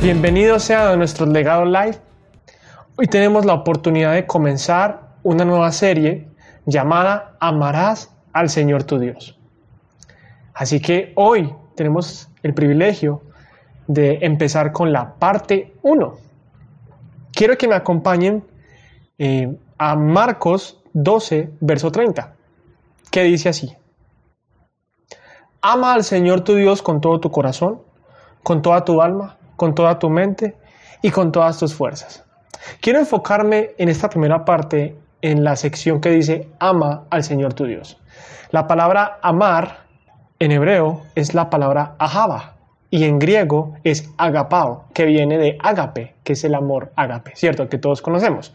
Bienvenidos sea a nuestro legado live. Hoy tenemos la oportunidad de comenzar una nueva serie llamada Amarás al Señor tu Dios. Así que hoy tenemos el privilegio de empezar con la parte 1. Quiero que me acompañen eh, a Marcos 12, verso 30, que dice así. Ama al Señor tu Dios con todo tu corazón, con toda tu alma, con toda tu mente y con todas tus fuerzas. Quiero enfocarme en esta primera parte en la sección que dice ama al Señor tu Dios. La palabra amar en hebreo es la palabra ahaba y en griego es agapao, que viene de agape, que es el amor agape, ¿cierto? Que todos conocemos.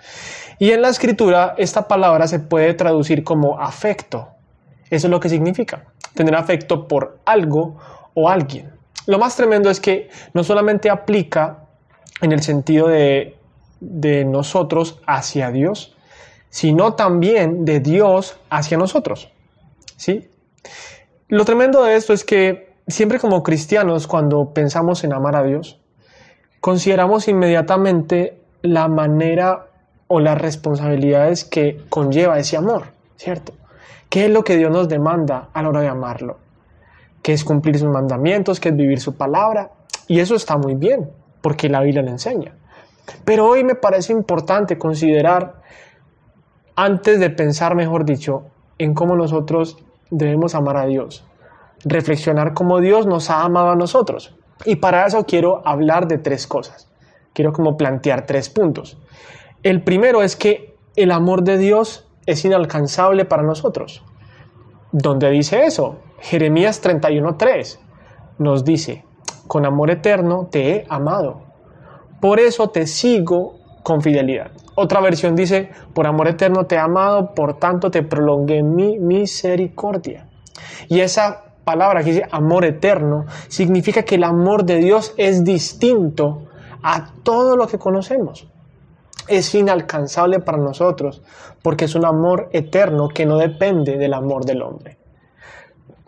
Y en la escritura esta palabra se puede traducir como afecto. Eso es lo que significa, tener afecto por algo o alguien. Lo más tremendo es que no solamente aplica en el sentido de, de nosotros hacia Dios, sino también de Dios hacia nosotros. ¿Sí? Lo tremendo de esto es que siempre como cristianos, cuando pensamos en amar a Dios, consideramos inmediatamente la manera o las responsabilidades que conlleva ese amor, ¿cierto? ¿Qué es lo que Dios nos demanda a la hora de amarlo? ¿Qué es cumplir sus mandamientos? ¿Qué es vivir su palabra? Y eso está muy bien, porque la Biblia le enseña. Pero hoy me parece importante considerar, antes de pensar, mejor dicho, en cómo nosotros debemos amar a Dios, reflexionar cómo Dios nos ha amado a nosotros. Y para eso quiero hablar de tres cosas. Quiero como plantear tres puntos. El primero es que el amor de Dios es inalcanzable para nosotros. ¿Dónde dice eso? Jeremías 31:3 nos dice, con amor eterno te he amado. Por eso te sigo con fidelidad. Otra versión dice, por amor eterno te he amado, por tanto te prolongué mi misericordia. Y esa palabra que dice amor eterno significa que el amor de Dios es distinto a todo lo que conocemos. Es inalcanzable para nosotros porque es un amor eterno que no depende del amor del hombre.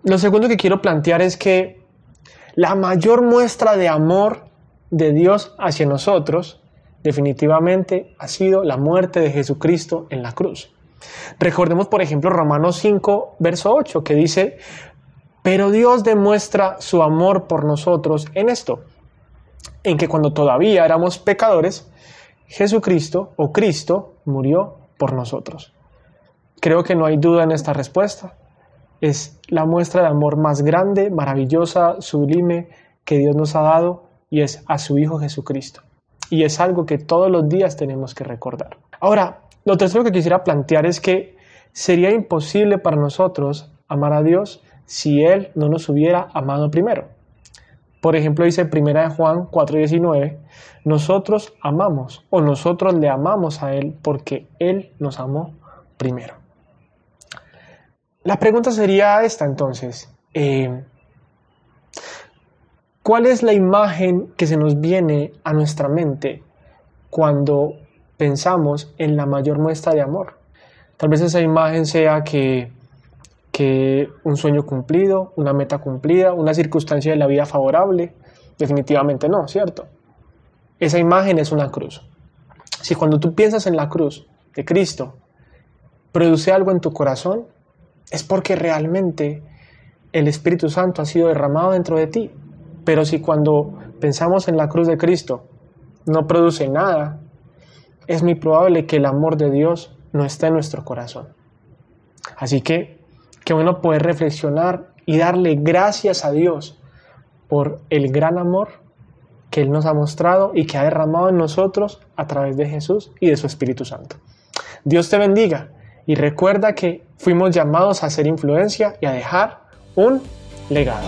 Lo segundo que quiero plantear es que la mayor muestra de amor de Dios hacia nosotros definitivamente ha sido la muerte de Jesucristo en la cruz. Recordemos, por ejemplo, Romanos 5, verso 8, que dice, pero Dios demuestra su amor por nosotros en esto, en que cuando todavía éramos pecadores, Jesucristo o Cristo murió por nosotros. Creo que no hay duda en esta respuesta. Es la muestra de amor más grande, maravillosa, sublime que Dios nos ha dado y es a su Hijo Jesucristo. Y es algo que todos los días tenemos que recordar. Ahora, lo tercero que quisiera plantear es que sería imposible para nosotros amar a Dios si Él no nos hubiera amado primero. Por ejemplo, dice 1 Juan 4:19, nosotros amamos o nosotros le amamos a Él porque Él nos amó primero. La pregunta sería esta entonces, eh, ¿cuál es la imagen que se nos viene a nuestra mente cuando pensamos en la mayor muestra de amor? Tal vez esa imagen sea que que un sueño cumplido, una meta cumplida, una circunstancia de la vida favorable. Definitivamente no, ¿cierto? Esa imagen es una cruz. Si cuando tú piensas en la cruz de Cristo, produce algo en tu corazón, es porque realmente el Espíritu Santo ha sido derramado dentro de ti. Pero si cuando pensamos en la cruz de Cristo no produce nada, es muy probable que el amor de Dios no esté en nuestro corazón. Así que Qué bueno poder reflexionar y darle gracias a Dios por el gran amor que Él nos ha mostrado y que ha derramado en nosotros a través de Jesús y de su Espíritu Santo. Dios te bendiga y recuerda que fuimos llamados a hacer influencia y a dejar un legado.